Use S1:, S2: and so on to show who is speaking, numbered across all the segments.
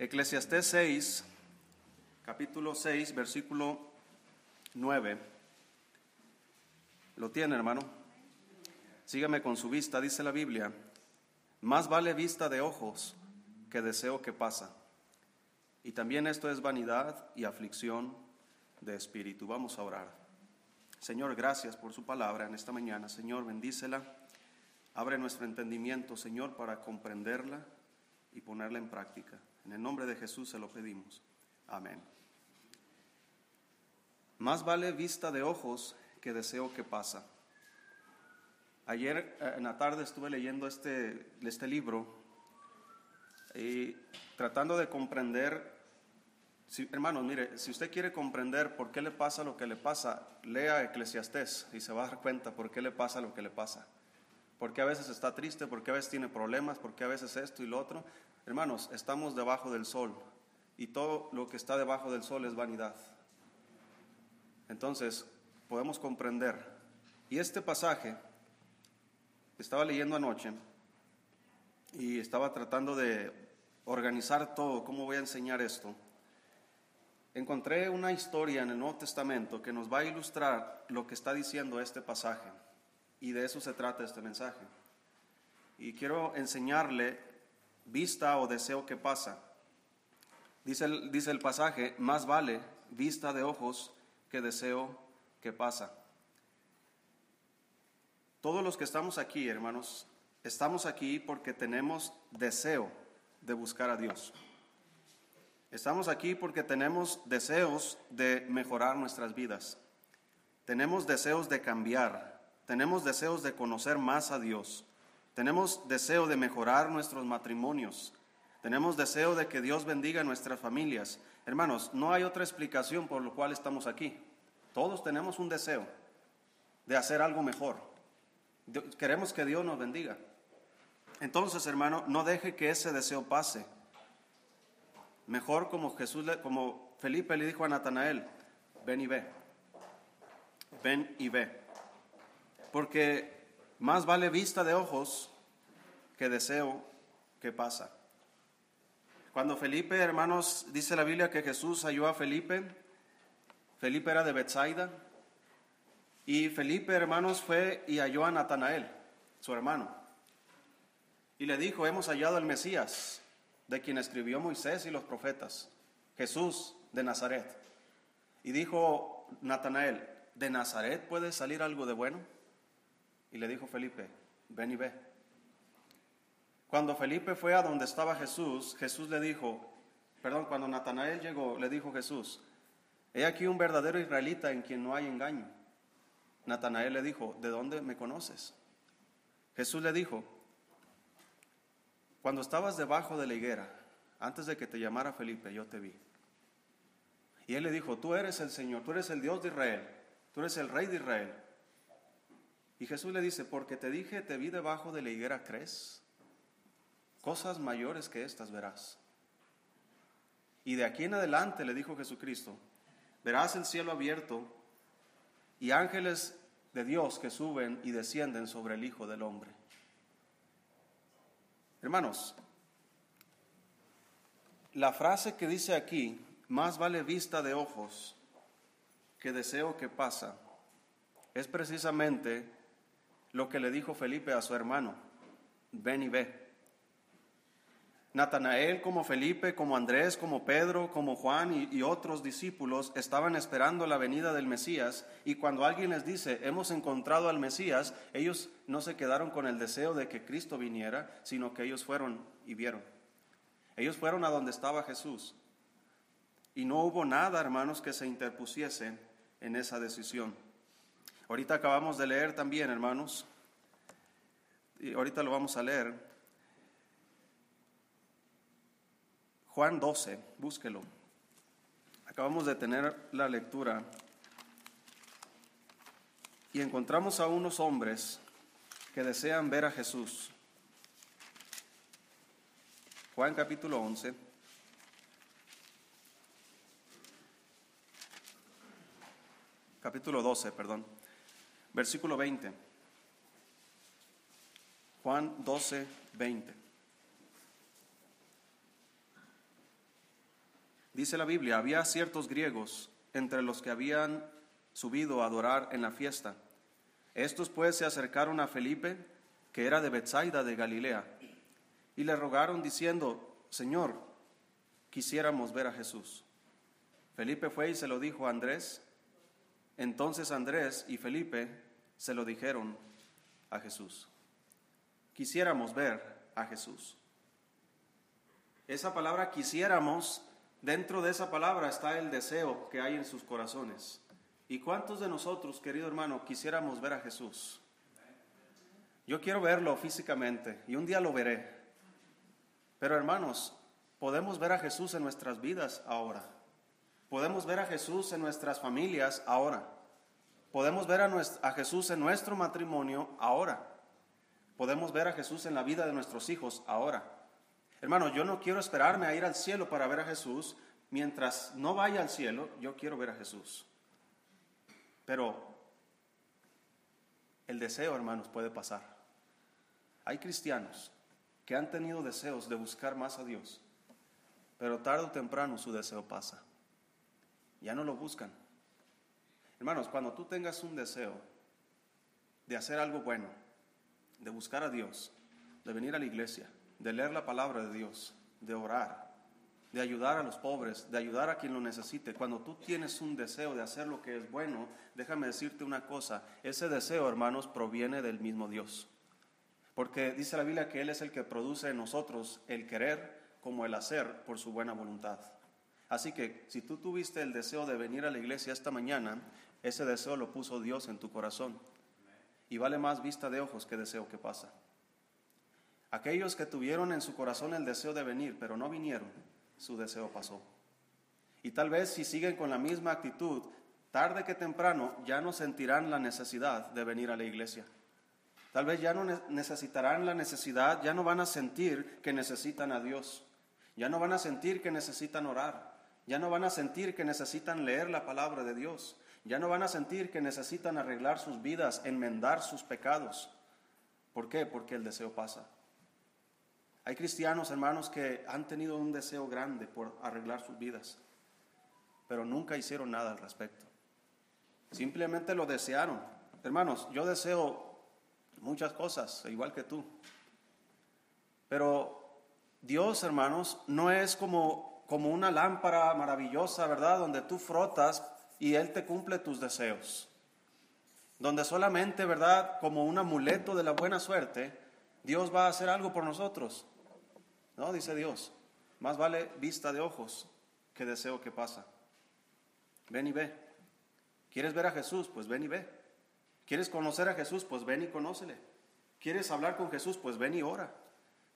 S1: Eclesiastés 6, capítulo 6, versículo 9. ¿Lo tiene, hermano? Sígame con su vista, dice la Biblia. Más vale vista de ojos que deseo que pasa. Y también esto es vanidad y aflicción de espíritu. Vamos a orar. Señor, gracias por su palabra en esta mañana. Señor, bendícela. Abre nuestro entendimiento, Señor, para comprenderla y ponerla en práctica. En el nombre de Jesús se lo pedimos. Amén. Más vale vista de ojos que deseo que pasa. Ayer eh, en la tarde estuve leyendo este, este libro y tratando de comprender, si, hermanos, mire, si usted quiere comprender por qué le pasa lo que le pasa, lea Eclesiastés y se va a dar cuenta por qué le pasa lo que le pasa. Por qué a veces está triste, por qué a veces tiene problemas, por qué a veces esto y lo otro. Hermanos, estamos debajo del sol y todo lo que está debajo del sol es vanidad. Entonces, podemos comprender. Y este pasaje, estaba leyendo anoche y estaba tratando de organizar todo, cómo voy a enseñar esto. Encontré una historia en el Nuevo Testamento que nos va a ilustrar lo que está diciendo este pasaje. Y de eso se trata este mensaje. Y quiero enseñarle vista o deseo que pasa. Dice el, dice el pasaje, más vale vista de ojos que deseo que pasa. Todos los que estamos aquí, hermanos, estamos aquí porque tenemos deseo de buscar a Dios. Estamos aquí porque tenemos deseos de mejorar nuestras vidas. Tenemos deseos de cambiar. Tenemos deseos de conocer más a Dios. Tenemos deseo de mejorar nuestros matrimonios. Tenemos deseo de que Dios bendiga nuestras familias. Hermanos, no hay otra explicación por lo cual estamos aquí. Todos tenemos un deseo de hacer algo mejor. Queremos que Dios nos bendiga. Entonces, hermano, no deje que ese deseo pase. Mejor como Jesús, como Felipe le dijo a Natanael, ven y ve. Ven y ve. Porque más vale vista de ojos que deseo que pasa. Cuando Felipe, hermanos, dice la Biblia que Jesús halló a Felipe, Felipe era de Bethsaida, y Felipe, hermanos, fue y halló a Natanael, su hermano, y le dijo, hemos hallado al Mesías, de quien escribió Moisés y los profetas, Jesús de Nazaret. Y dijo Natanael, ¿de Nazaret puede salir algo de bueno? Y le dijo Felipe, ven y ve. Cuando Felipe fue a donde estaba Jesús, Jesús le dijo, perdón, cuando Natanael llegó, le dijo Jesús, he aquí un verdadero israelita en quien no hay engaño. Natanael le dijo, ¿de dónde me conoces? Jesús le dijo, cuando estabas debajo de la higuera, antes de que te llamara Felipe, yo te vi. Y él le dijo, tú eres el Señor, tú eres el Dios de Israel, tú eres el Rey de Israel. Y Jesús le dice, porque te dije, te vi debajo de la higuera, ¿crees? Cosas mayores que estas verás. Y de aquí en adelante, le dijo Jesucristo, verás el cielo abierto y ángeles de Dios que suben y descienden sobre el Hijo del Hombre. Hermanos, la frase que dice aquí, más vale vista de ojos que deseo que pasa, es precisamente lo que le dijo Felipe a su hermano, ven y ve. Natanael, como Felipe, como Andrés, como Pedro, como Juan y, otros discípulos estaban esperando la venida del Mesías y cuando alguien les dice, hemos encontrado al Mesías, ellos no se quedaron con el deseo de que Cristo viniera, sino que ellos fueron y vieron. Ellos fueron a donde estaba Jesús y no hubo nada, hermanos, que se interpusiese en esa decisión. Ahorita acabamos de leer también, hermanos, y ahorita lo vamos a leer. Juan 12, búsquelo. Acabamos de tener la lectura y encontramos a unos hombres que desean ver a Jesús. Juan capítulo 11. Capítulo 12, perdón versículo 20. Juan 12, 20. Dice la Biblia, había ciertos griegos entre los que habían subido a adorar en la fiesta. Estos pues se acercaron a Felipe, que era de Bethsaida de Galilea, y le rogaron diciendo, Señor, quisiéramos ver a Jesús. Felipe fue y se lo dijo a Andrés. Entonces Andrés y Felipe se lo dijeron a Jesús. Quisiéramos ver a Jesús. Esa palabra quisiéramos, dentro de esa palabra está el deseo que hay en sus corazones. ¿Y cuántos de nosotros, querido hermano, quisiéramos ver a Jesús? Yo quiero verlo físicamente y un día lo veré. Pero hermanos, podemos ver a Jesús en nuestras vidas ahora. Podemos ver a Jesús en nuestras familias ahora. Podemos ver a, Jesús en nuestro matrimonio ahora. Podemos ver a Jesús en la vida de nuestros hijos ahora. Hermano, yo no quiero esperarme a ir al cielo para ver a Jesús. Mientras no vaya al cielo, yo quiero ver a Jesús. Pero el deseo, hermanos, puede pasar. Hay cristianos que han tenido deseos de buscar más a Dios, pero tarde o temprano su deseo pasa ya no lo buscan. Hermanos, cuando tú tengas un deseo de hacer algo bueno, de buscar a Dios, de venir a la iglesia, de leer la palabra de Dios, de orar, de ayudar a los pobres, de ayudar a quien lo necesite, cuando tú tienes un deseo de hacer lo que es bueno, déjame decirte una cosa, ese deseo, hermanos, proviene del mismo Dios. Porque dice la Biblia que Él es el que produce en nosotros el querer como el hacer por su buena voluntad. Así que si tú tuviste el deseo de venir a la iglesia esta mañana, ese deseo lo puso Dios en tu corazón. Y vale más vista de ojos que deseo que pasa. Aquellos que tuvieron en su corazón el deseo de venir, pero no vinieron, su deseo pasó. Y tal vez si siguen con la misma actitud, tarde que temprano ya no sentirán la necesidad de venir a la iglesia. Tal vez ya no necesitarán la necesidad, ya no van a sentir que necesitan a Dios. Ya no van a sentir que necesitan orar. Ya no van a sentir que necesitan leer la palabra de Dios. Ya no van a sentir que necesitan arreglar sus vidas, enmendar sus pecados. ¿Por qué? Porque el deseo pasa. Hay cristianos, hermanos, que han tenido un deseo grande por arreglar sus vidas, pero nunca hicieron nada al respecto. Simplemente lo desearon. Hermanos, yo deseo muchas cosas, igual que tú. Pero Dios, hermanos, no es como como una lámpara maravillosa, ¿verdad? Donde tú frotas y Él te cumple tus deseos. Donde solamente, ¿verdad? Como un amuleto de la buena suerte, Dios va a hacer algo por nosotros. No, dice Dios, más vale vista de ojos que deseo que pasa. Ven y ve. ¿Quieres ver a Jesús? Pues ven y ve. ¿Quieres conocer a Jesús? Pues ven y conócele. ¿Quieres hablar con Jesús? Pues ven y ora.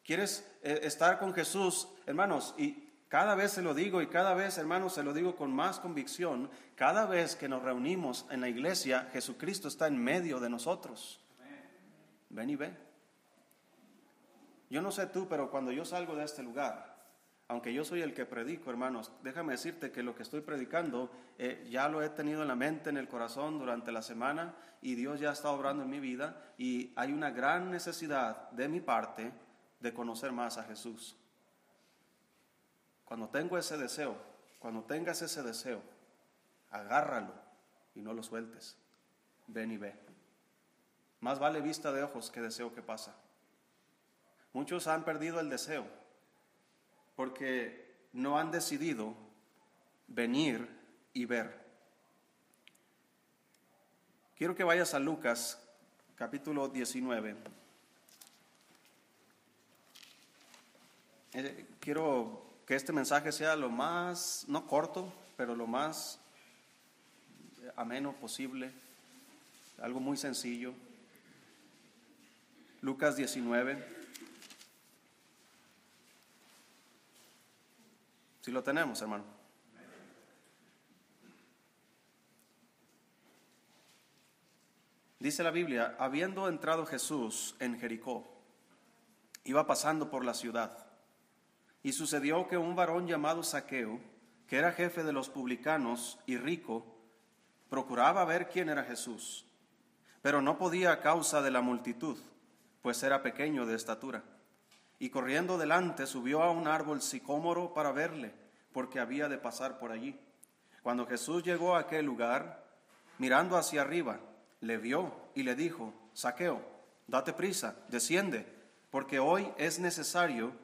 S1: ¿Quieres eh, estar con Jesús? Hermanos, y cada vez se lo digo y cada vez, hermanos, se lo digo con más convicción. Cada vez que nos reunimos en la iglesia, Jesucristo está en medio de nosotros. Ven y ve. Yo no sé tú, pero cuando yo salgo de este lugar, aunque yo soy el que predico, hermanos, déjame decirte que lo que estoy predicando eh, ya lo he tenido en la mente, en el corazón durante la semana y Dios ya está obrando en mi vida y hay una gran necesidad de mi parte de conocer más a Jesús. Cuando tengo ese deseo, cuando tengas ese deseo, agárralo y no lo sueltes. Ven y ve. Más vale vista de ojos que deseo que pasa. Muchos han perdido el deseo porque no han decidido venir y ver. Quiero que vayas a Lucas capítulo 19. Eh, quiero que este mensaje sea lo más, no corto, pero lo más ameno posible, algo muy sencillo. Lucas 19. Si lo tenemos, hermano. Dice la Biblia, habiendo entrado Jesús en Jericó, iba pasando por la ciudad y sucedió que un varón llamado Saqueo, que era jefe de los publicanos y rico, procuraba ver quién era Jesús, pero no podía a causa de la multitud, pues era pequeño de estatura. Y corriendo delante subió a un árbol sicómoro para verle, porque había de pasar por allí. Cuando Jesús llegó a aquel lugar, mirando hacia arriba, le vio y le dijo, Saqueo, date prisa, desciende, porque hoy es necesario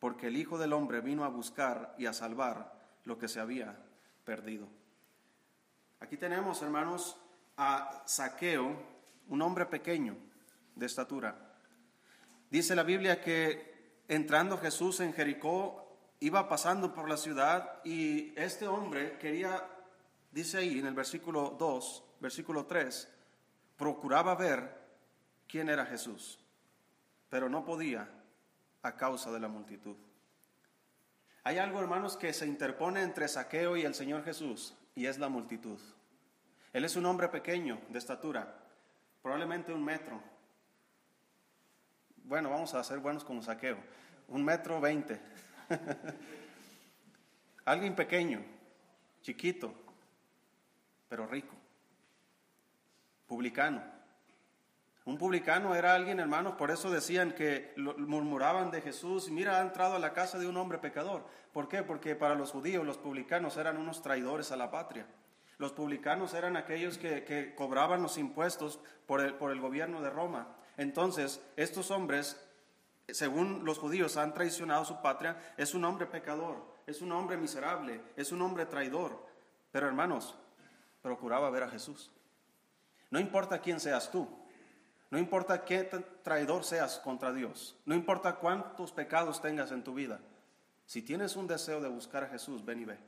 S1: porque el Hijo del Hombre vino a buscar y a salvar lo que se había perdido. Aquí tenemos, hermanos, a Saqueo, un hombre pequeño de estatura. Dice la Biblia que entrando Jesús en Jericó, iba pasando por la ciudad y este hombre quería, dice ahí en el versículo 2, versículo 3, procuraba ver quién era Jesús, pero no podía a causa de la multitud. Hay algo, hermanos, que se interpone entre Saqueo y el Señor Jesús, y es la multitud. Él es un hombre pequeño de estatura, probablemente un metro. Bueno, vamos a ser buenos como Saqueo, un metro veinte. Alguien pequeño, chiquito, pero rico. Publicano. Un publicano era alguien, hermanos, por eso decían que murmuraban de Jesús, mira, ha entrado a la casa de un hombre pecador. ¿Por qué? Porque para los judíos los publicanos eran unos traidores a la patria. Los publicanos eran aquellos que, cobraban los impuestos por el, por el gobierno de Roma. Entonces, estos hombres según los judíos, han traicionado su patria, es un hombre pecador, es un hombre miserable, es un hombre traidor. Pero hermanos, procuraba ver a Jesús. No importa quién seas tú, no importa qué traidor seas contra Dios, no importa cuántos pecados tengas en tu vida, si tienes un deseo de buscar a Jesús, ven y ve.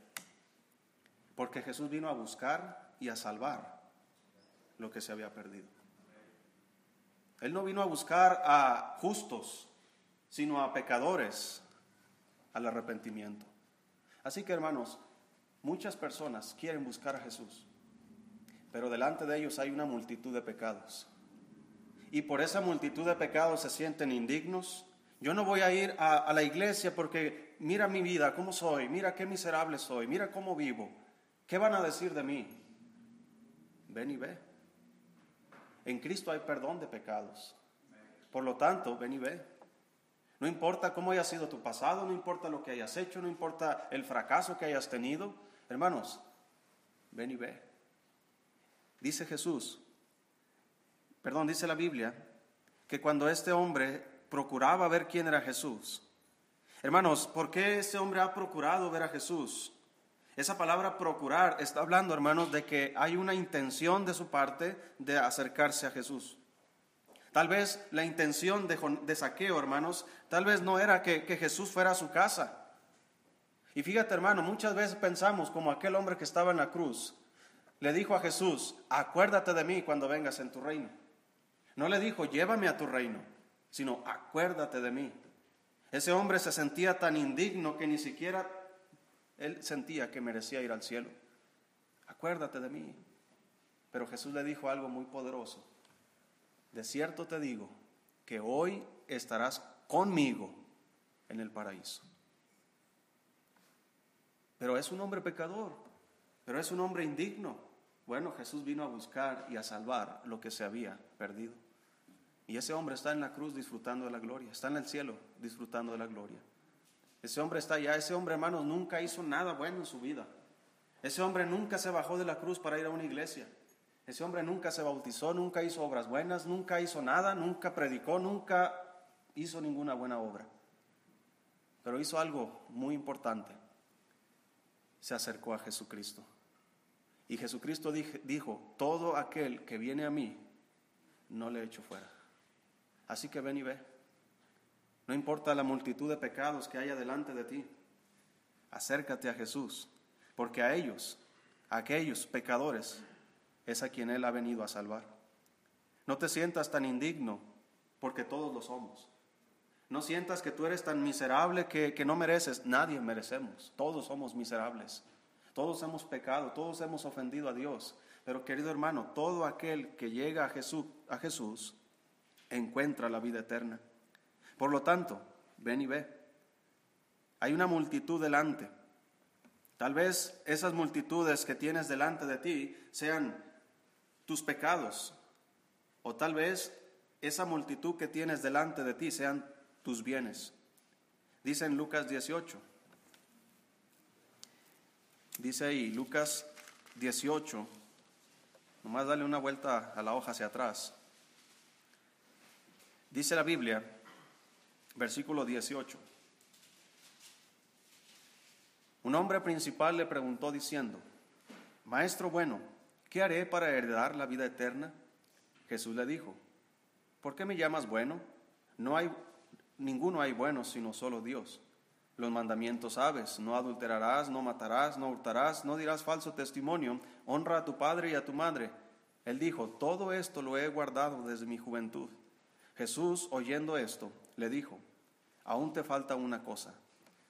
S1: Porque Jesús vino a buscar y a salvar lo que se había perdido. Él no vino a buscar a justos, sino a pecadores al arrepentimiento. Así que hermanos, muchas personas quieren buscar a Jesús, pero delante de ellos hay una multitud de pecados. Y por esa multitud de pecados se sienten indignos. Yo no voy a ir a, la iglesia porque mira mi vida, cómo soy, mira qué miserable soy, mira cómo vivo. ¿Qué van a decir de mí? Ven y ve. En Cristo hay perdón de pecados. Por lo tanto, ven y ve. No importa cómo haya sido tu pasado, no importa lo que hayas hecho, no importa el fracaso que hayas tenido. Hermanos, ven y ve. Dice Jesús, perdón, dice la Biblia, que cuando este hombre procuraba ver quién era Jesús, hermanos, ¿por qué este hombre ha procurado ver a Jesús? Esa palabra procurar está hablando, hermanos, de que hay una intención de su parte de acercarse a Jesús. Tal vez la intención de, saqueo, hermanos, tal vez no era que, que Jesús fuera a su casa. Y fíjate, hermano, muchas veces pensamos como aquel hombre que estaba en la cruz. Le dijo a Jesús, acuérdate de mí cuando vengas en tu reino. No le dijo, llévame a tu reino, sino acuérdate de mí. Ese hombre se sentía tan indigno que ni siquiera él sentía que merecía ir al cielo. Acuérdate de mí. Pero Jesús le dijo algo muy poderoso. De cierto te digo que hoy estarás conmigo en el paraíso. Pero es un hombre pecador, pero es un hombre indigno. Bueno, Jesús vino a buscar y a salvar lo que se había perdido. Y ese hombre está en la cruz disfrutando de la gloria, está en el cielo disfrutando de la gloria. Ese hombre está allá, ese hombre, hermanos, nunca hizo nada bueno en su vida. Ese hombre nunca se bajó de la cruz para ir a una iglesia. Ese hombre nunca se bautizó, nunca hizo obras buenas, nunca hizo nada, nunca predicó, nunca hizo ninguna buena obra. Pero hizo algo muy importante. Se acercó a Jesucristo. Y Jesucristo dijo, todo aquel que viene a mí, no le echo fuera. Así que ven y ve. No importa la multitud de pecados que haya delante de ti, acércate a Jesús, porque a ellos, a aquellos pecadores, es a quien Él ha venido a salvar. No te sientas tan indigno, porque todos lo somos. No sientas que tú eres tan miserable que, no mereces. Nadie merecemos. Todos somos miserables. Todos hemos pecado, todos hemos ofendido a Dios. Pero querido hermano, todo aquel que llega a Jesús, encuentra la vida eterna. Por lo tanto, ven y ve. Hay una multitud delante. Tal vez esas multitudes que tienes delante de ti sean tus pecados. O tal vez esa multitud que tienes delante de ti sean tus bienes. Dice en Lucas 18. Dice ahí, Lucas 18. Nomás dale una vuelta a la hoja hacia atrás. Dice la Biblia, versículo 18. Un hombre principal le preguntó diciendo, Maestro bueno, ¿qué haré para heredar la vida eterna? Jesús le dijo, ¿por qué me llamas bueno? No hay ninguno hay bueno sino solo Dios. Los mandamientos sabes, no adulterarás, no matarás, no hurtarás, no dirás falso testimonio, honra a tu padre y a tu madre. Él dijo, todo esto lo he guardado desde mi juventud. Jesús, oyendo esto, le dijo, aún te falta una cosa,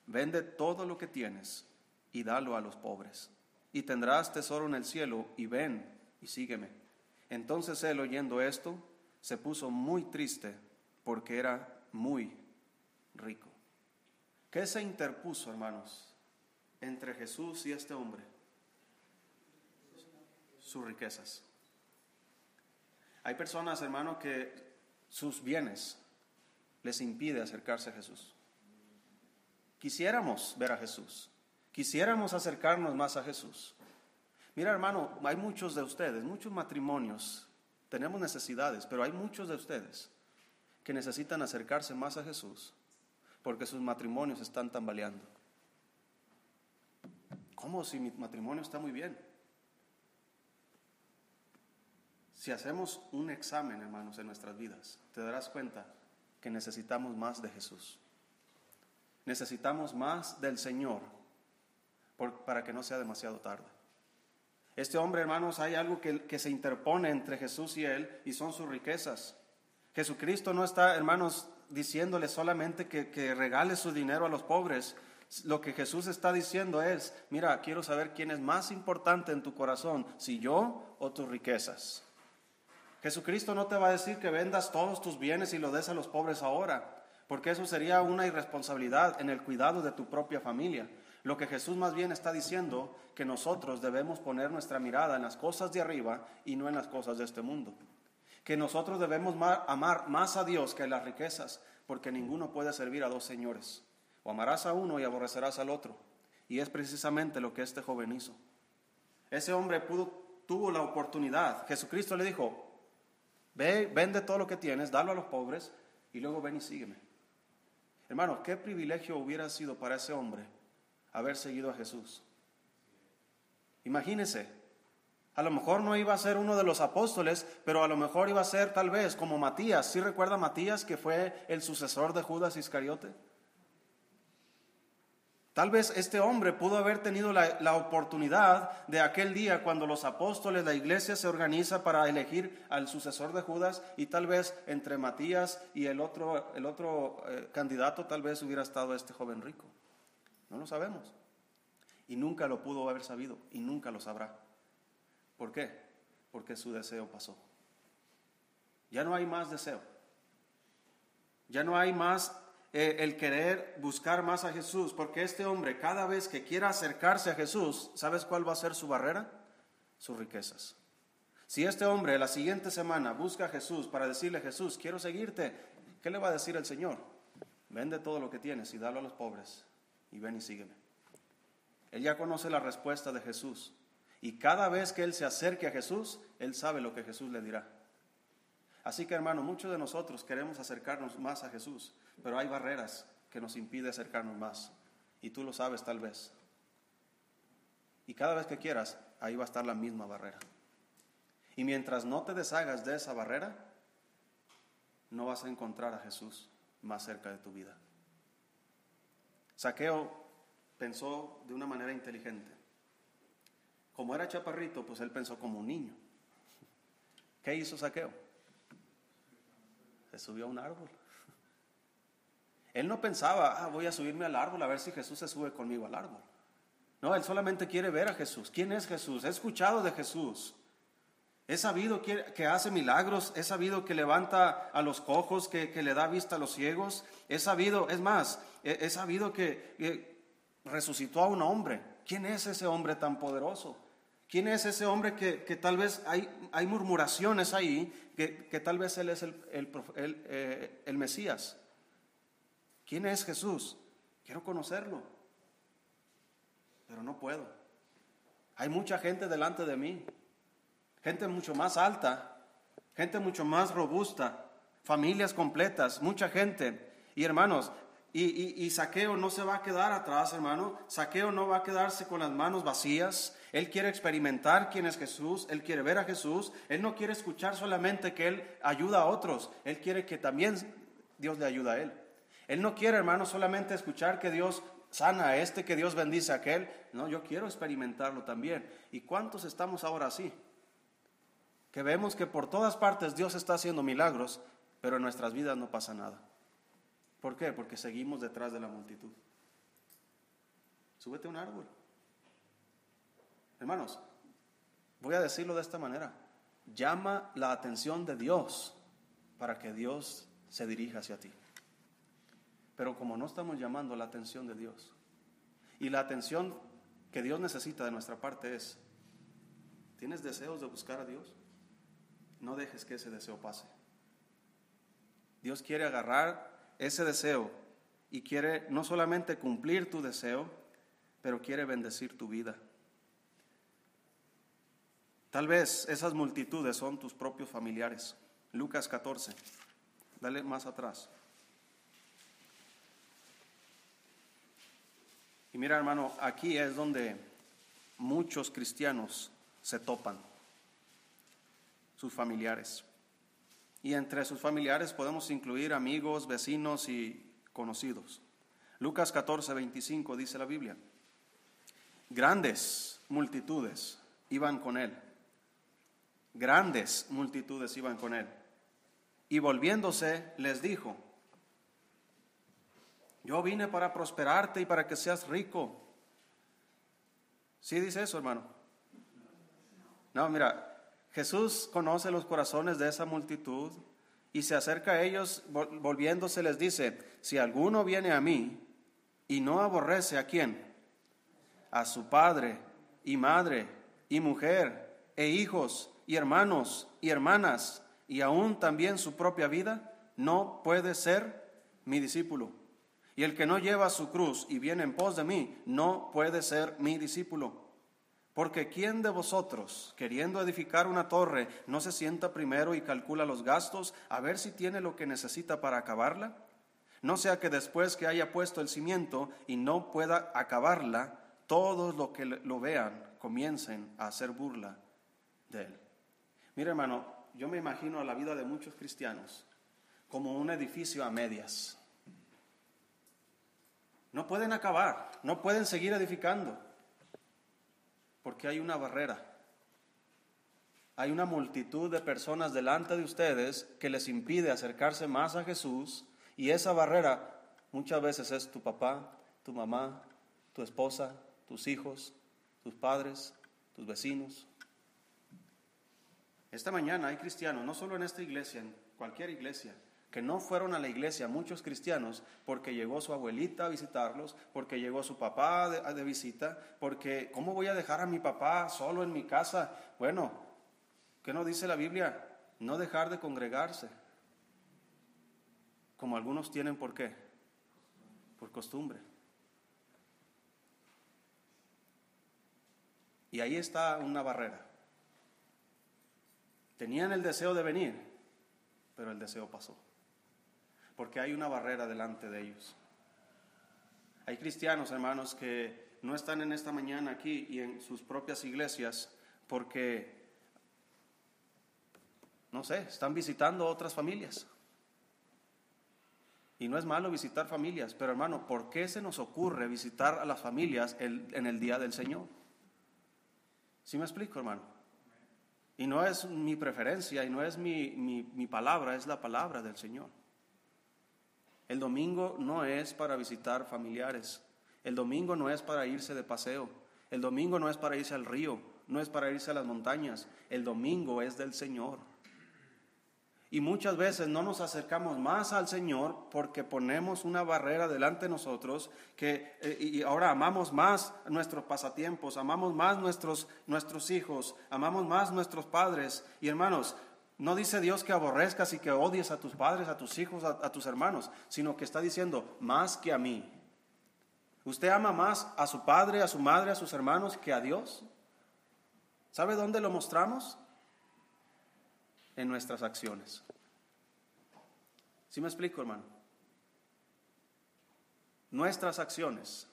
S1: vende todo lo que tienes y dalo a los pobres, y tendrás tesoro en el cielo, y ven y sígueme. Entonces él, oyendo esto, se puso muy triste porque era muy rico. ¿Qué se interpuso, hermanos, entre Jesús y este hombre? Sus riquezas. Hay personas, hermano, que sus bienes les impide acercarse a Jesús. Quisiéramos ver a Jesús, quisiéramos acercarnos más a Jesús. Mira hermano, hay muchos de ustedes, muchos matrimonios, tenemos necesidades, pero hay muchos de ustedes que necesitan acercarse más a Jesús porque sus matrimonios están tambaleando. ¿Cómo si mi matrimonio está muy bien? Si hacemos un examen, hermanos, en nuestras vidas, te darás cuenta que necesitamos más de Jesús. Necesitamos más del Señor para que no sea demasiado tarde. Este hombre, hermanos, hay algo que, se interpone entre Jesús y él y son sus riquezas. Jesucristo no está, hermanos, diciéndole solamente que, que regale su dinero a los pobres. Lo que Jesús está diciendo es, mira, quiero saber quién es más importante en tu corazón, si yo o tus riquezas. Jesucristo no te va a decir que vendas todos tus bienes y lo des a los pobres ahora, porque eso sería una irresponsabilidad en el cuidado de tu propia familia. Lo que Jesús más bien está diciendo que nosotros debemos poner nuestra mirada en las cosas de arriba y no en las cosas de este mundo. Que nosotros debemos amar más a Dios que a las riquezas, porque ninguno puede servir a dos señores. O amarás a uno y aborrecerás al otro. Y es precisamente lo que este joven hizo. Ese hombre pudo, tuvo la oportunidad. Jesucristo le dijo, Ve, vende todo lo que tienes, dalo a los pobres y luego ven y sígueme. Hermano, qué privilegio hubiera sido para ese hombre haber seguido a Jesús. Imagínese, a lo mejor no iba a ser uno de los apóstoles, pero a lo mejor iba a ser tal vez como Matías. ¿Sí recuerda Matías que fue el sucesor de Judas Iscariote? Tal vez este hombre pudo haber tenido la, oportunidad de aquel día cuando los apóstoles, la iglesia se organiza para elegir al sucesor de Judas y tal vez entre Matías y el otro, el otro eh, candidato tal vez hubiera estado este joven rico. No lo sabemos. Y nunca lo pudo haber sabido y nunca lo sabrá. ¿Por qué? Porque su deseo pasó. Ya no hay más deseo. Ya no hay más eh, el querer buscar más a Jesús, porque este hombre cada vez que quiera acercarse a Jesús, ¿sabes cuál va a ser su barrera? Sus riquezas. Si este hombre la siguiente semana busca a Jesús para decirle, Jesús, quiero seguirte, ¿qué le va a decir el Señor? Vende todo lo que tienes y dalo a los pobres y ven y sígueme. Él ya conoce la respuesta de Jesús y cada vez que él se acerque a Jesús, él sabe lo que Jesús le dirá. Así que hermano, muchos de nosotros queremos acercarnos más a Jesús, pero hay barreras que nos impiden acercarnos más. Y tú lo sabes tal vez. Y cada vez que quieras, ahí va a estar la misma barrera. Y mientras no te deshagas de esa barrera, no vas a encontrar a Jesús más cerca de tu vida. Saqueo pensó de una manera inteligente. Como era chaparrito, pues él pensó como un niño. ¿Qué hizo Saqueo? Se subió a un árbol. Él no pensaba, ah, voy a subirme al árbol a ver si Jesús se sube conmigo al árbol. No, él solamente quiere ver a Jesús. ¿Quién es Jesús? He escuchado de Jesús. He sabido que, hace milagros, he sabido que levanta a los cojos, que, le da vista a los ciegos. He sabido, es más, he, sabido que, resucitó a un hombre. ¿Quién es ese hombre tan poderoso? ¿Quién es ese hombre que, tal vez hay, hay murmuraciones ahí, que, tal vez él es el, el, eh, el Mesías? ¿Quién es Jesús? Quiero conocerlo, pero no puedo. Hay mucha gente delante de mí, gente mucho más alta, gente mucho más robusta, familias completas, mucha gente. Y hermanos, y, Saqueo no se va a quedar atrás, hermano. Saqueo no va a quedarse con las manos vacías. Él quiere experimentar quién es Jesús. Él quiere ver a Jesús. Él no quiere escuchar solamente que Él ayuda a otros. Él quiere que también Dios le ayude a Él. Él no quiere, hermano, solamente escuchar que Dios sana a este, que Dios bendice a aquel. No, yo quiero experimentarlo también. ¿Y cuántos estamos ahora así? Que vemos que por todas partes Dios está haciendo milagros, pero en nuestras vidas no pasa nada. ¿Por qué? Porque seguimos detrás de la multitud. Súbete a un árbol. Hermanos, voy a decirlo de esta manera. Llama la atención de Dios para que Dios se dirija hacia ti. Pero como no estamos llamando la atención de Dios, y la atención que Dios necesita de nuestra parte es, ¿tienes deseos de buscar a Dios? No dejes que ese deseo pase. Dios quiere agarrar ese deseo y quiere no solamente cumplir tu deseo, pero quiere bendecir tu vida. Tal vez esas multitudes son tus propios familiares. Lucas 14, dale más atrás. Y mira hermano, aquí es donde muchos cristianos se topan, sus familiares. Y entre sus familiares podemos incluir amigos, vecinos y conocidos. Lucas 14, 25 dice la Biblia. Grandes multitudes iban con él. Grandes multitudes iban con él. Y volviéndose les dijo, yo vine para prosperarte y para que seas rico. ¿Sí dice eso, hermano? No, mira, Jesús conoce los corazones de esa multitud y se acerca a ellos volviéndose les dice, si alguno viene a mí y no aborrece a quién, a su padre y madre y mujer e hijos y hermanos y hermanas y aún también su propia vida, no puede ser mi discípulo. Y el que no lleva su cruz y viene en pos de mí, no puede ser mi discípulo. Porque ¿quién de vosotros, queriendo edificar una torre, no se sienta primero y calcula los gastos a ver si tiene lo que necesita para acabarla? No sea que después que haya puesto el cimiento y no pueda acabarla, todos los que lo vean comiencen a hacer burla de él. Mira hermano, yo me imagino a la vida de muchos cristianos como un edificio a medias. No pueden acabar, no pueden seguir edificando porque hay una barrera. Hay una multitud de personas delante de ustedes que les impide acercarse más a Jesús y esa barrera muchas veces es tu papá, tu mamá, tu esposa, tus hijos, tus padres, tus vecinos. Esta mañana hay cristianos, no solo en esta iglesia, en cualquier iglesia, que no fueron a la iglesia muchos cristianos porque llegó su abuelita a visitarlos, porque llegó su papá de, visita, porque ¿cómo voy a dejar a mi papá solo en mi casa? Bueno, ¿qué nos dice la Biblia? No dejar de congregarse, como algunos tienen por qué, por costumbre. Y ahí está una barrera. Tenían el deseo de venir, pero el deseo pasó porque hay una barrera delante de ellos. Hay cristianos, hermanos, que no están en esta mañana aquí y en sus propias iglesias porque, no sé, están visitando otras familias. Y no es malo visitar familias, pero hermano, ¿por qué se nos ocurre visitar a las familias en el día del Señor? ¿Sí me explico, hermano? Y no es mi preferencia y no es mi, mi palabra, es la palabra del Señor. El domingo no es para visitar familiares. El domingo no es para irse de paseo. El domingo no es para irse al río, no es para irse a las montañas. El domingo es del Señor. Y muchas veces no nos acercamos más al Señor porque ponemos una barrera delante de nosotros que eh, y ahora amamos más nuestros pasatiempos, amamos más nuestros, nuestros hijos, amamos más nuestros padres. Y hermanos, no dice Dios que aborrezcas y que odies a tus padres, a tus hijos, a tus hermanos, sino que está diciendo más que a mí. ¿Usted ama más a su padre, a su madre, a sus hermanos que a Dios? ¿Sabe dónde lo mostramos? en nuestras acciones. ¿Sí me explico, hermano? Nuestras acciones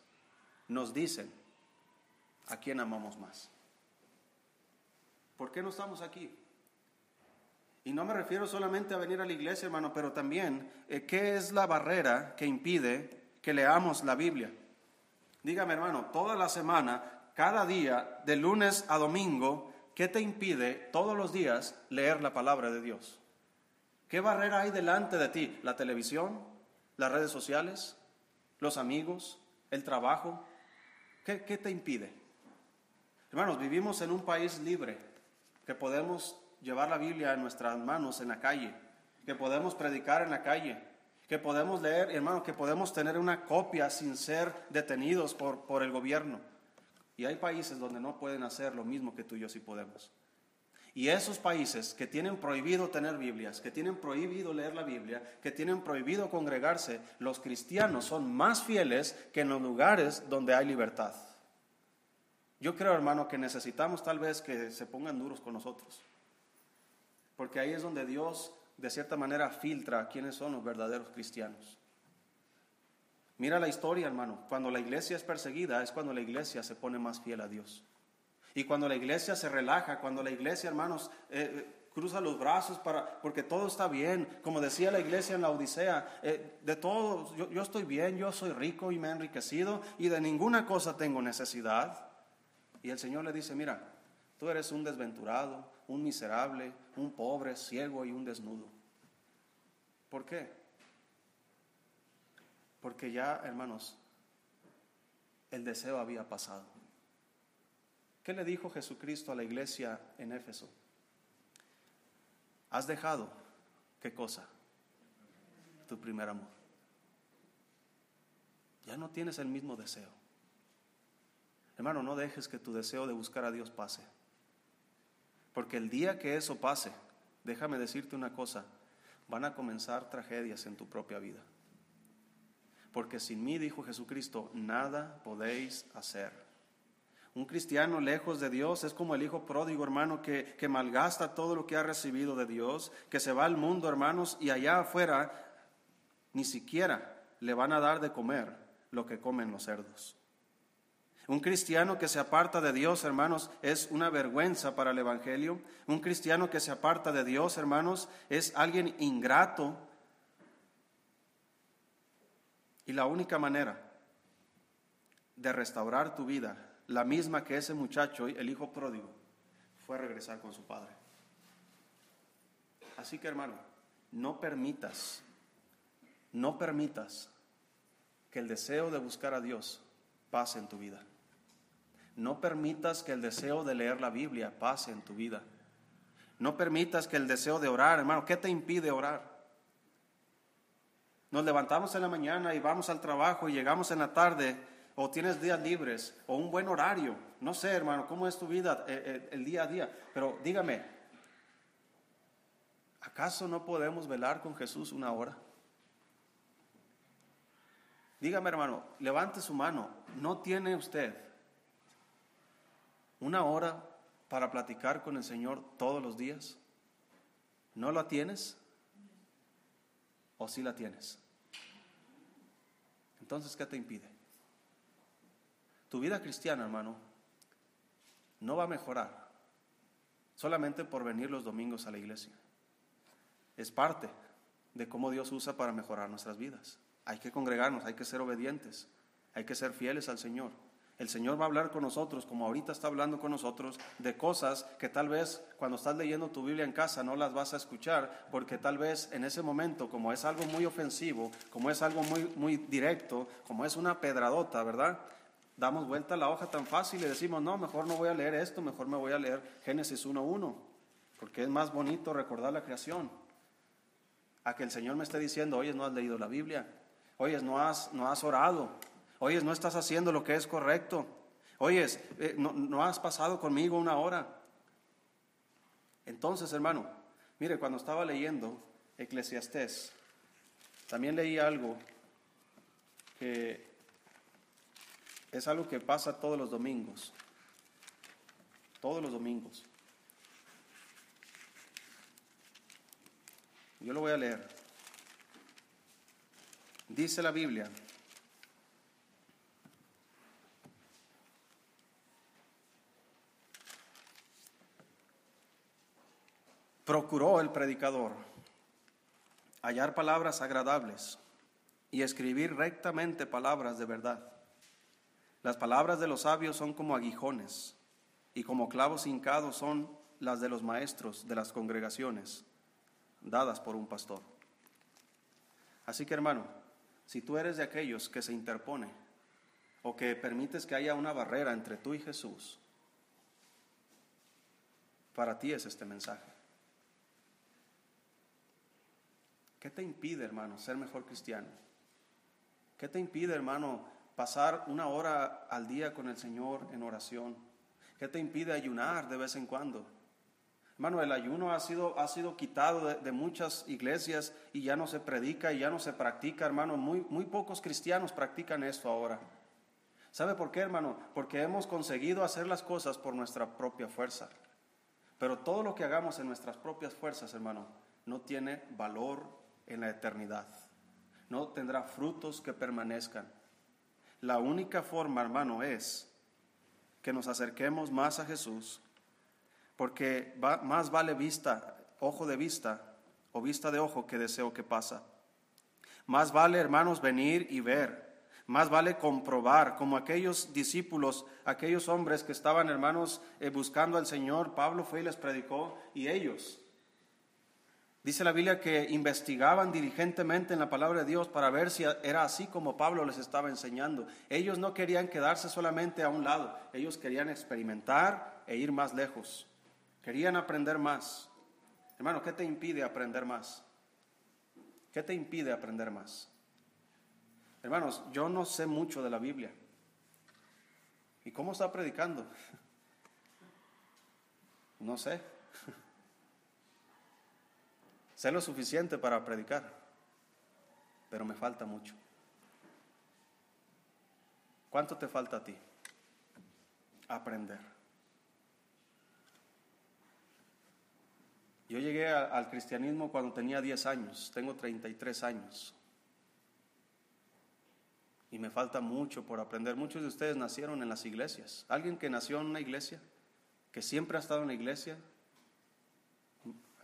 S1: nos dicen a quién amamos más. ¿Por qué no estamos aquí? Y no me refiero solamente a venir a la iglesia, hermano, pero también, eh, ¿qué es la barrera que impide que leamos la Biblia? Dígame, hermano, toda la semana, cada día, de lunes a domingo, ¿Qué te impide todos los días leer la palabra de Dios? ¿Qué barrera hay delante de ti? ¿La televisión? ¿Las redes sociales? ¿Los amigos? ¿El trabajo? ¿Qué, te impide? Hermanos, vivimos en un país libre, que podemos llevar la Biblia en nuestras manos en la calle, que podemos predicar en la calle, que podemos leer, hermanos, que podemos tener una copia sin ser detenidos por, por el gobierno. Y hay países donde no pueden hacer lo mismo que tú y yo sí podemos. Y esos países que tienen prohibido tener Biblias, que tienen prohibido leer la Biblia, que tienen prohibido congregarse, los cristianos son más fieles que en los lugares donde hay libertad. Yo creo, hermano, que necesitamos tal vez que se pongan duros con nosotros. Porque ahí es donde Dios, de cierta manera, filtra quiénes son los verdaderos cristianos. Mira la historia, hermano. Cuando la iglesia es perseguida es cuando la iglesia se pone más fiel a Dios. Y cuando la iglesia se relaja, cuando la iglesia, hermanos, eh, eh, cruza los brazos para, porque todo está bien, como decía la iglesia en la Odisea, eh, de todo, yo, yo estoy bien, yo soy rico y me he enriquecido y de ninguna cosa tengo necesidad. Y el Señor le dice, mira, tú eres un desventurado, un miserable, un pobre, ciego y un desnudo. ¿Por qué? Porque ya, hermanos, el deseo había pasado. ¿Qué le dijo Jesucristo a la iglesia en Éfeso? Has dejado, ¿qué cosa? Tu primer amor. Ya no tienes el mismo deseo. Hermano, no dejes que tu deseo de buscar a Dios pase. Porque el día que eso pase, déjame decirte una cosa, van a comenzar tragedias en tu propia vida porque sin mí, dijo Jesucristo, nada podéis hacer. Un cristiano lejos de Dios es como el hijo pródigo, hermano, que, que malgasta todo lo que ha recibido de Dios, que se va al mundo, hermanos, y allá afuera ni siquiera le van a dar de comer lo que comen los cerdos. Un cristiano que se aparta de Dios, hermanos, es una vergüenza para el Evangelio. Un cristiano que se aparta de Dios, hermanos, es alguien ingrato y la única manera de restaurar tu vida, la misma que ese muchacho, el hijo pródigo, fue regresar con su padre. Así que hermano, no permitas, no permitas que el deseo de buscar a Dios pase en tu vida. No permitas que el deseo de leer la Biblia pase en tu vida. No permitas que el deseo de orar, hermano, ¿qué te impide orar? Nos levantamos en la mañana y vamos al trabajo y llegamos en la tarde, o tienes días libres, o un buen horario. No sé, hermano, cómo es tu vida eh, eh, el día a día. Pero dígame, ¿acaso no podemos velar con Jesús una hora? Dígame, hermano, levante su mano. ¿No tiene usted una hora para platicar con el Señor todos los días? ¿No la tienes? ¿O si la tienes? Entonces, ¿qué te impide? Tu vida cristiana, hermano, no va a mejorar solamente por venir los domingos a la iglesia. Es parte de cómo Dios usa para mejorar nuestras vidas. Hay que congregarnos, hay que ser obedientes, hay que ser fieles al Señor. El Señor va a hablar con nosotros, como ahorita está hablando con nosotros, de cosas que tal vez cuando estás leyendo tu Biblia en casa no las vas a escuchar, porque tal vez en ese momento, como es algo muy ofensivo, como es algo muy, muy directo, como es una pedradota, ¿verdad? damos vuelta a la hoja tan fácil y decimos, no, mejor no voy a leer esto, mejor me voy a leer Génesis 1.1, porque es más bonito recordar la creación. A que el Señor me esté diciendo, oye, no has leído la Biblia, oye, no has, no has orado, oye, no estás haciendo lo que es correcto, oye, eh, no, no has pasado conmigo una hora. Entonces, hermano, mire, cuando estaba leyendo Eclesiastés, también leí algo que es algo que pasa todos los domingos. Todos los domingos. Yo lo voy a leer. Dice la Biblia. Procuró el predicador hallar palabras agradables y escribir rectamente palabras de verdad las palabras de los sabios son como aguijones y como clavos hincados son las de los maestros de las congregaciones, dadas por un pastor. Así que hermano, si tú eres de aquellos que se interpone o que permites que haya una barrera entre tú y Jesús, para ti es este mensaje. ¿Qué te impide, hermano, ser mejor cristiano? ¿Qué te impide, hermano, pasar una hora al día con el Señor en oración? ¿Qué te impide ayunar de vez en cuando? Hermano, el ayuno ha sido, ha sido quitado de, muchas iglesias y ya no se predica y ya no se practica, hermano. Muy, muy pocos cristianos practican esto ahora. ¿Sabe por qué, hermano? Porque hemos conseguido hacer las cosas por nuestra propia fuerza. Pero todo lo que hagamos en nuestras propias fuerzas, hermano, no tiene valor en la eternidad. No tendrá frutos que permanezcan. La única forma, hermano, es que nos acerquemos más a Jesús, porque más vale vista, ojo de vista o vista de ojo que deseo que pasa. Más vale, hermanos, venir y ver. Más vale comprobar, como aquellos discípulos, aquellos hombres que estaban, hermanos, eh, buscando al Señor. Pablo fue y les predicó y ellos Dice la Biblia que investigaban diligentemente en la palabra de Dios para ver si era así como Pablo les estaba enseñando. Ellos no querían quedarse solamente a un lado, ellos querían experimentar e ir más lejos. Querían aprender más. Hermano, ¿qué te impide aprender más? ¿Qué te impide aprender más? Hermanos, yo no sé mucho de la Biblia. ¿Y cómo está predicando? No sé. Sé lo suficiente para predicar, pero me falta mucho. ¿Cuánto te falta a ti? Aprender. Yo llegué al cristianismo cuando tenía 10 años, tengo 33 años. Y me falta mucho por aprender. Muchos de ustedes nacieron en las iglesias. Alguien que nació en una iglesia, que siempre ha estado en la iglesia,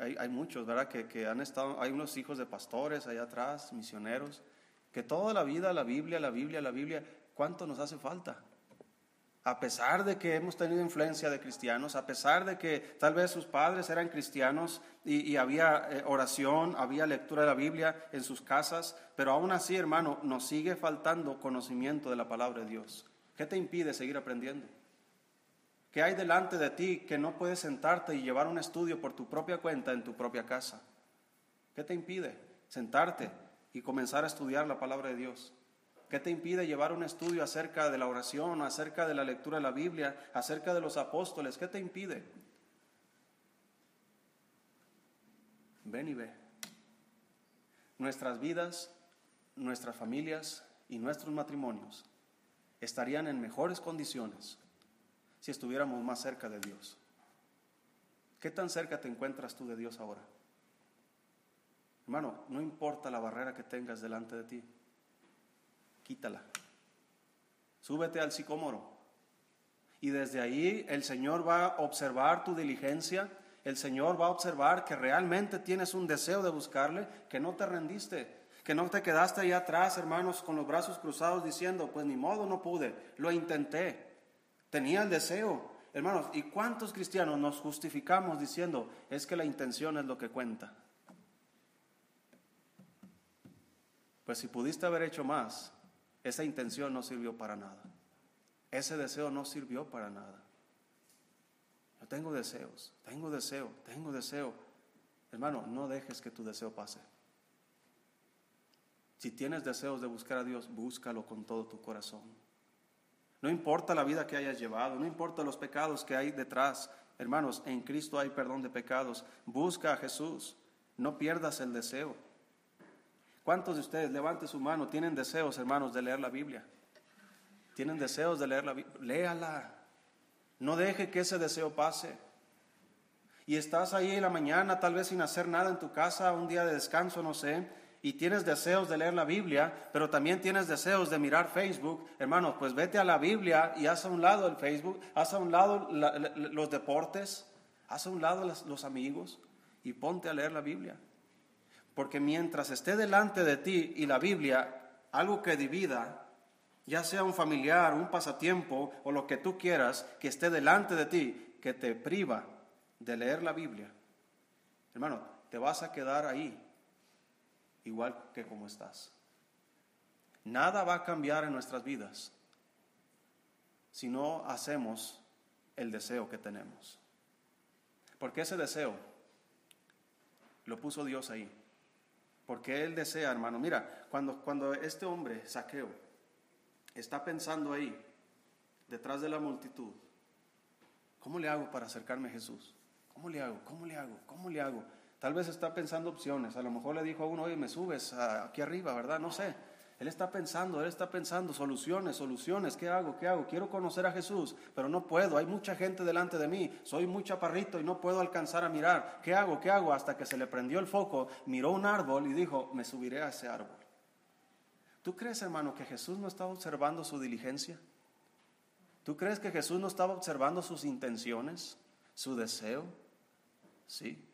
S1: hay, muchos, ¿verdad? Que, han estado, hay unos hijos de pastores allá atrás, misioneros, que toda la vida la Biblia, la Biblia, la Biblia, ¿cuánto nos hace falta? A pesar de que hemos tenido influencia de cristianos, a pesar de que tal vez sus padres eran cristianos y, había eh, oración, había lectura de la Biblia en sus casas, pero aún así, hermano, nos sigue faltando conocimiento de la palabra de Dios. ¿Qué te impide seguir aprendiendo? ¿Qué hay delante de ti que no puedes sentarte y llevar un estudio por tu propia cuenta en tu propia casa? ¿Qué te impide sentarte y comenzar a estudiar la palabra de Dios? ¿Qué te impide llevar un estudio acerca de la oración, acerca de la lectura de la Biblia, acerca de los apóstoles? ¿Qué te impide? Ven y ve. Nuestras vidas, nuestras familias y nuestros matrimonios estarían en mejores condiciones si estuviéramos más cerca de Dios. ¿Qué tan cerca te encuentras tú de Dios ahora? Hermano, no importa la barrera que tengas delante de ti, quítala. Súbete al sicómoro. Y desde ahí el Señor va a observar tu diligencia, el Señor va a observar que realmente tienes un deseo de buscarle, que no te rendiste, que no te quedaste ahí atrás, hermanos, con los brazos cruzados diciendo, pues ni modo, no pude, lo intenté. Tenía el deseo. Hermanos, ¿y cuántos cristianos nos justificamos diciendo, es que la intención es lo que cuenta? Pues si pudiste haber hecho más, esa intención no sirvió para nada. ese deseo no sirvió para nada. Yo tengo deseos, tengo deseo, tengo deseo. Hermano, no dejes que tu deseo pase. Si tienes deseos de buscar a Dios, búscalo con todo tu corazón. No importa la vida que hayas llevado, no importa los pecados que hay detrás. Hermanos, en Cristo hay perdón de pecados. Busca a Jesús. No pierdas el deseo. ¿Cuántos de ustedes, levante su mano, tienen deseos, hermanos, de leer la Biblia? ¿Tienen deseos de leer la Biblia? Léala. No deje que ese deseo pase. Y estás ahí en la mañana, tal vez sin hacer nada en tu casa, un día de descanso, no sé, y tienes deseos de leer la Biblia, pero también tienes deseos de mirar Facebook, hermano, pues vete a la Biblia y haz a un lado el Facebook, haz a un lado los deportes, haz a un lado los amigos y ponte a leer la Biblia. Porque mientras esté delante de ti y la Biblia, algo que divida, ya sea un familiar, un pasatiempo o lo que tú quieras, que esté delante de ti, que te priva de leer la Biblia, hermano, te vas a quedar ahí, igual que como estás. Nada va a cambiar en nuestras vidas si no hacemos el deseo que tenemos. Porque ese deseo lo puso Dios ahí. Porque Él desea, hermano. Mira, cuando, cuando este hombre, Saqueo, está pensando ahí, detrás de la multitud, ¿cómo le hago para acercarme a Jesús? ¿Cómo le hago? ¿Cómo le hago? ¿Cómo le hago? Tal vez está pensando opciones. A lo mejor le dijo a uno, oye, me subes aquí arriba, ¿verdad? No sé. Él está pensando, él está pensando soluciones, soluciones. ¿Qué hago? ¿Qué hago? Quiero conocer a Jesús, pero no puedo. Hay mucha gente delante de mí. Soy muy chaparrito y no puedo alcanzar a mirar. ¿Qué hago? ¿Qué hago? Hasta que se le prendió el foco, miró un árbol y dijo, me subiré a ese árbol. ¿Tú crees, hermano, que Jesús no estaba observando su diligencia? ¿Tú crees que Jesús no estaba observando sus intenciones, su deseo? Sí.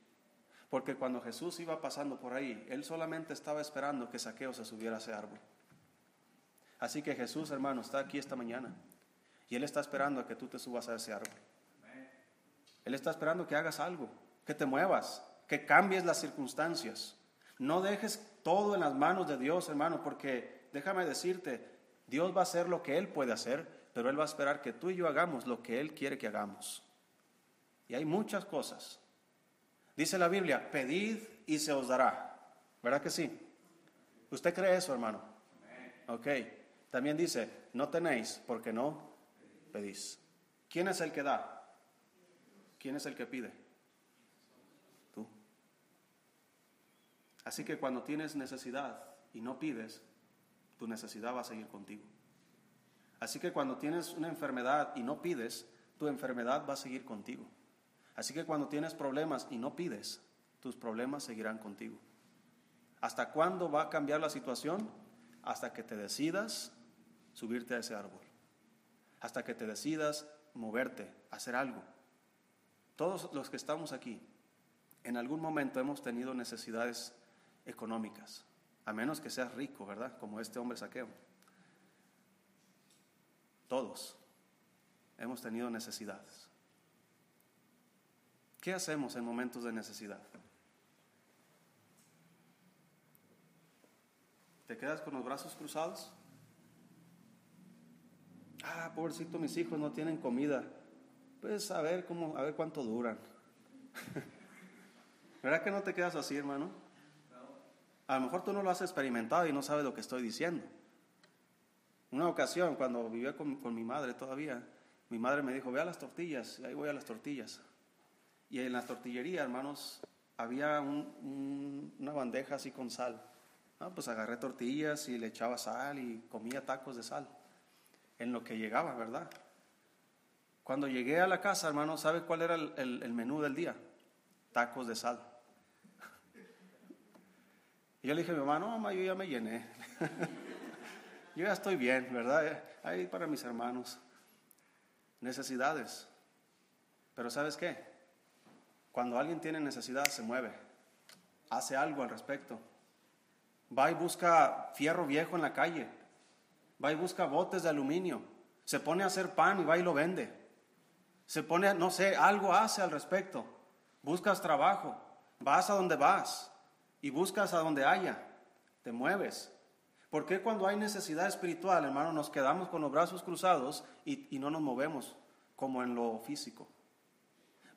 S1: Porque cuando Jesús iba pasando por ahí, él solamente estaba esperando que Saqueo se subiera a ese árbol. Así que Jesús, hermano, está aquí esta mañana y Él está esperando a que tú te subas a ese árbol. Él está esperando que hagas algo, que te muevas, que cambies las circunstancias. No dejes todo en las manos de Dios, hermano, porque déjame decirte, Dios va a hacer lo que Él puede hacer, pero Él va a esperar que tú y yo hagamos lo que Él quiere que hagamos. Y hay muchas cosas. Dice la Biblia, pedid y se os dará. ¿Verdad que sí? ¿Usted cree eso, hermano? Ok. También dice, no tenéis porque no pedís. ¿Quién es el que da? ¿Quién es el que pide? Tú. Así que cuando tienes necesidad y no pides, tu necesidad va a seguir contigo. Así que cuando tienes una enfermedad y no pides, tu enfermedad va a seguir contigo. Así que cuando tienes problemas y no pides, tus problemas seguirán contigo. ¿Hasta cuándo va a cambiar la situación? Hasta que te decidas subirte a ese árbol, hasta que te decidas moverte, hacer algo. Todos los que estamos aquí, en algún momento hemos tenido necesidades económicas, a menos que seas rico, ¿verdad? Como este hombre saqueo. Todos hemos tenido necesidades. ¿Qué hacemos en momentos de necesidad? ¿Te quedas con los brazos cruzados? ah, pobrecito, mis hijos no tienen comida. Pues a ver cómo, a ver cuánto duran. ¿Verdad que no te quedas así, hermano? A lo mejor tú no lo has experimentado y no sabes lo que estoy diciendo. Una ocasión, cuando vivía con, mi madre todavía, mi madre me dijo, ve a las tortillas, y ahí voy a las tortillas. Y en la tortillería, hermanos, había una bandeja así con sal. Ah, pues agarré tortillas y le echaba sal y comía tacos de sal en lo que llegaba, ¿verdad? Cuando llegué a la casa, hermano, ¿sabe cuál era el, menú del día? Tacos de sal. Y yo le dije a mi mamá, no, mamá, yo ya me llené. yo ya estoy bien, ¿verdad? Ahí para mis hermanos. Necesidades. Pero ¿sabes qué? Cuando alguien tiene necesidad, se mueve. Hace algo al respecto. Va y busca fierro viejo en la calle va y busca botes de aluminio, se pone a hacer pan y va y lo vende. Se pone, no sé, algo hace al respecto. Buscas trabajo, vas a donde vas y buscas a donde haya, te mueves. ¿Por qué cuando hay necesidad espiritual, hermano, nos quedamos con los brazos cruzados y, y no nos movemos como en lo físico?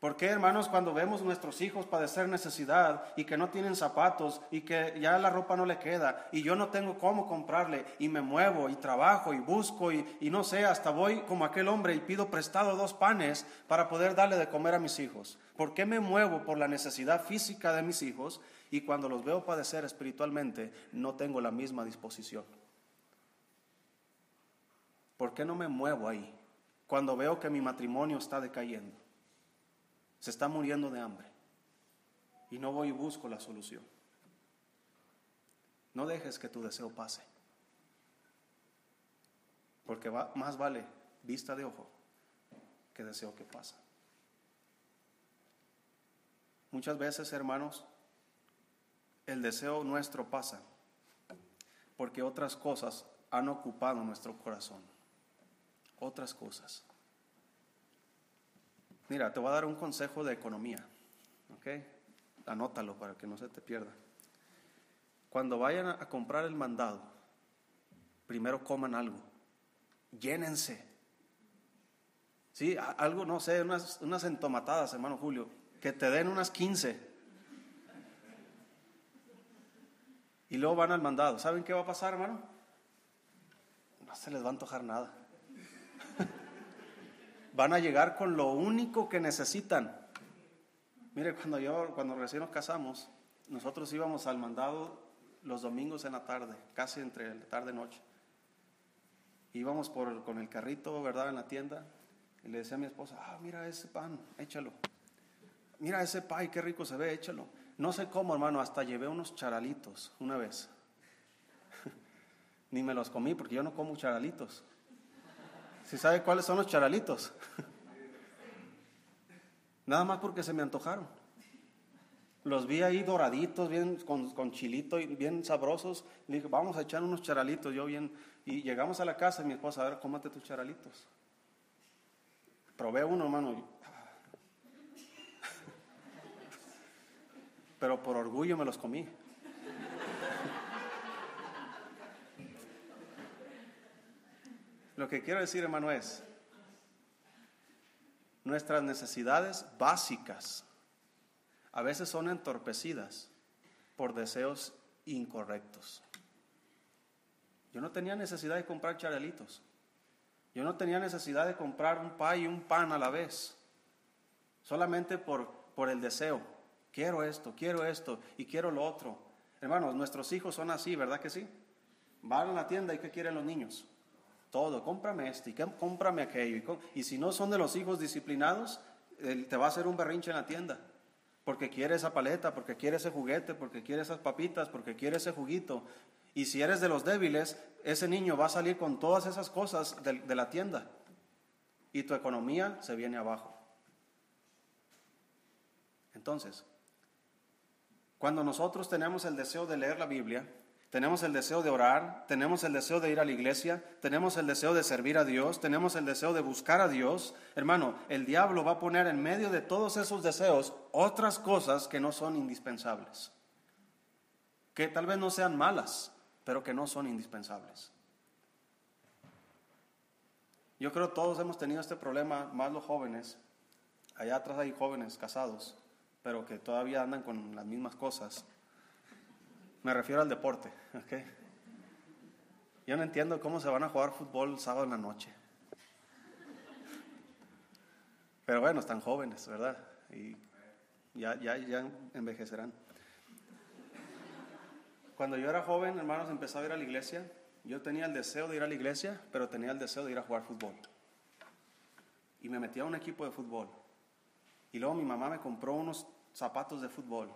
S1: ¿Por qué, hermanos, cuando vemos nuestros hijos padecer necesidad y que no tienen zapatos y que ya la ropa no le queda y yo no tengo cómo comprarle y me muevo y trabajo y busco y, y no sé, hasta voy como aquel hombre y pido prestado dos panes para poder darle de comer a mis hijos? ¿Por qué me muevo por la necesidad física de mis hijos y cuando los veo padecer espiritualmente no tengo la misma disposición? ¿Por qué no me muevo ahí cuando veo que mi matrimonio está decayendo? Se está muriendo de hambre y no voy y busco la solución. No dejes que tu deseo pase, porque más vale vista de ojo que deseo que pasa. Muchas veces, hermanos, el deseo nuestro pasa porque otras cosas han ocupado nuestro corazón. Otras cosas. Mira, te voy a dar un consejo de economía, ¿ok? Anótalo para que no se te pierda. Cuando vayan a comprar el mandado, primero coman algo, llénense. Sí, algo, no sé, unas, unas entomatadas, hermano Julio, que te den unas 15. Y luego van al mandado. ¿Saben qué va a pasar, hermano? No se les va a antojar nada van a llegar con lo único que necesitan. Mire, cuando yo, cuando recién nos casamos, nosotros íbamos al mandado los domingos en la tarde, casi entre la tarde y noche. Íbamos por, con el carrito, ¿verdad?, en la tienda, y le decía a mi esposa, ah, mira ese pan, échalo. Mira ese pay, qué rico se ve, échalo. No sé cómo, hermano, hasta llevé unos charalitos una vez. Ni me los comí porque yo no como charalitos. ¿Si sabe cuáles son los charalitos? Nada más porque se me antojaron. Los vi ahí doraditos, bien con, chilito y bien sabrosos. Le dije, vamos a echar unos charalitos. Yo bien, y llegamos a la casa y mi esposa, a ver, cómate tus charalitos. Probé uno, hermano. Pero por orgullo me los comí. Lo que quiero decir, hermano, es, nuestras necesidades básicas a veces son entorpecidas por deseos incorrectos. Yo no tenía necesidad de comprar charelitos. Yo no tenía necesidad de comprar un pay y un pan a la vez. Solamente por, por el deseo. Quiero esto, quiero esto y quiero lo otro. Hermanos, nuestros hijos son así, ¿verdad que sí? Van a la tienda y ¿qué quieren los niños? Todo, cómprame esto y cómprame aquello. Y, si no son de los hijos disciplinados, te va a hacer un berrinche en la tienda. Porque quiere esa paleta, porque quiere ese juguete, porque quiere esas papitas, porque quiere ese juguito. Y si eres de los débiles, ese niño va a salir con todas esas cosas de la tienda. Y tu economía se viene abajo. Entonces, cuando nosotros tenemos el deseo de leer la Biblia, tenemos el deseo de orar, tenemos el deseo de ir a la iglesia, tenemos el deseo de servir a Dios, tenemos el deseo de buscar a Dios. Hermano, el diablo va a poner en medio de todos esos deseos otras cosas que no son indispensables. Que tal vez no sean malas, pero que no son indispensables. Yo creo todos hemos tenido este problema, más los jóvenes. Allá atrás hay jóvenes casados, pero que todavía andan con las mismas cosas. Me refiero al deporte. ¿okay? Yo no entiendo cómo se van a jugar fútbol sábado en la noche. Pero bueno, están jóvenes, ¿verdad? Y ya, ya, ya envejecerán. Cuando yo era joven, hermanos, empezaba a ir a la iglesia. Yo tenía el deseo de ir a la iglesia, pero tenía el deseo de ir a jugar fútbol. Y me metí a un equipo de fútbol. Y luego mi mamá me compró unos zapatos de fútbol.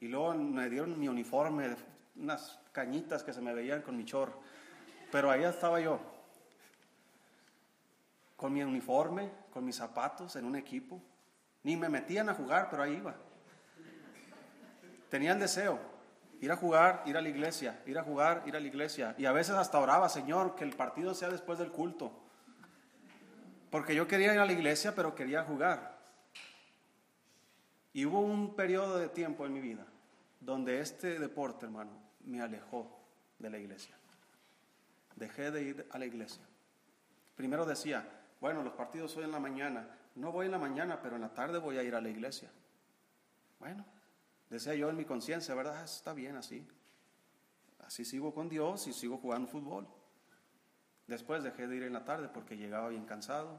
S1: Y luego me dieron mi uniforme, unas cañitas que se me veían con mi chor. Pero ahí estaba yo, con mi uniforme, con mis zapatos, en un equipo. Ni me metían a jugar, pero ahí iba. Tenía el deseo, ir a jugar, ir a la iglesia, ir a jugar, ir a la iglesia. Y a veces hasta oraba, Señor, que el partido sea después del culto. Porque yo quería ir a la iglesia, pero quería jugar. Y hubo un periodo de tiempo en mi vida donde este deporte, hermano, me alejó de la iglesia. dejé de ir a la iglesia. Primero decía, bueno, los partidos hoy en la mañana, no voy en la mañana, pero en la tarde voy a ir a la iglesia. Bueno, decía yo en mi conciencia, ¿verdad? Está bien así. Así sigo con Dios y sigo jugando fútbol. Después dejé de ir en la tarde porque llegaba bien cansado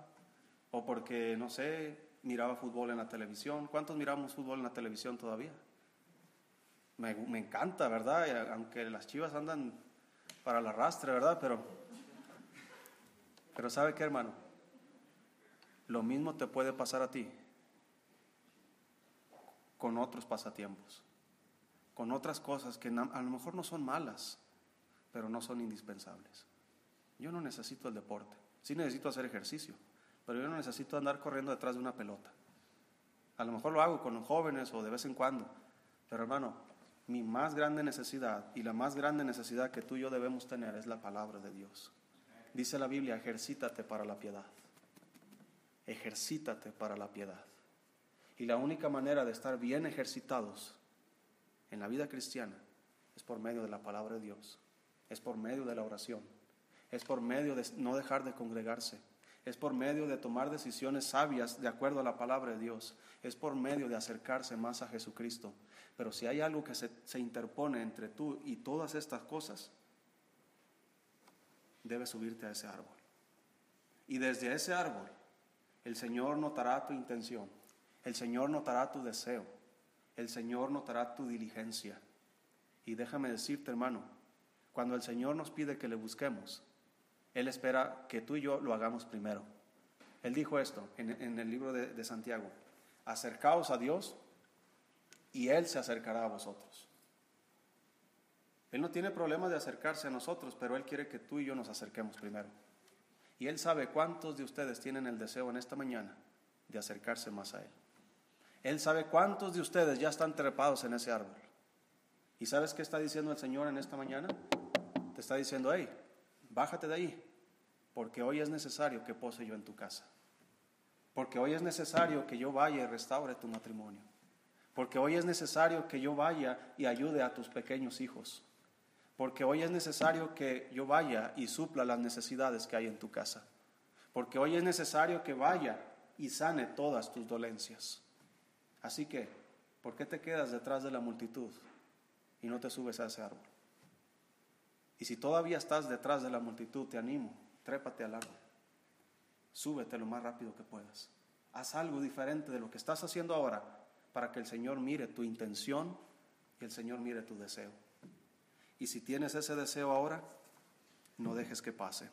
S1: o porque, no sé, miraba fútbol en la televisión. ¿Cuántos miramos fútbol en la televisión todavía? Me, encanta, ¿verdad? Aunque las chivas andan para el arrastre, ¿verdad? Pero, pero ¿sabe qué, hermano? Lo mismo te puede pasar a ti con otros pasatiempos, con otras cosas que a lo mejor no son malas, pero no son indispensables. Yo no necesito el deporte, sí necesito hacer ejercicio, pero yo no necesito andar corriendo detrás de una pelota. A lo mejor lo hago con los jóvenes o de vez en cuando, pero hermano, mi más grande necesidad y la más grande necesidad que tú y yo debemos tener es la palabra de Dios. Dice la Biblia, ejercítate para la piedad. Ejercítate para la piedad. Y la única manera de estar bien ejercitados en la vida cristiana es por medio de la palabra de Dios, es por medio de la oración, es por medio de no dejar de congregarse, es por medio de tomar decisiones sabias de acuerdo a la palabra de Dios, es por medio de acercarse más a Jesucristo. Pero si hay algo que se, se interpone entre tú y todas estas cosas, debes subirte a ese árbol. Y desde ese árbol, el Señor notará tu intención el Señor notará tu deseo. El Señor notará tu diligencia. Y déjame decirte, hermano, cuando el Señor nos pide que le busquemos, Él espera que tú y yo lo hagamos primero. Él dijo esto en, el libro de, Santiago, acercaos a Dios y Él se acercará a vosotros. Él no tiene problema de acercarse a nosotros, pero Él quiere que tú y yo nos acerquemos primero. Y Él sabe cuántos de ustedes tienen el deseo en esta mañana de acercarse más a Él. Él sabe cuántos de ustedes ya están trepados en ese árbol. ¿Y sabes qué está diciendo el Señor en esta mañana? Te está diciendo, hey, bájate de ahí, porque hoy es necesario que pose yo en tu casa. Porque hoy es necesario que yo vaya y restaure tu matrimonio. Porque hoy es necesario que yo vaya y ayude a tus pequeños hijos. Porque hoy es necesario que yo vaya y supla las necesidades que hay en tu casa. Porque hoy es necesario que vaya y sane todas tus dolencias. Así que, ¿por qué te quedas detrás de la multitud y no te subes a ese árbol? Y si todavía estás detrás de la multitud, te animo, trépate al árbol. Súbete lo más rápido que puedas. Haz algo diferente de lo que estás haciendo ahora para que el Señor mire tu intención y el Señor mire tu deseo. Y si tienes ese deseo ahora, no dejes que pase.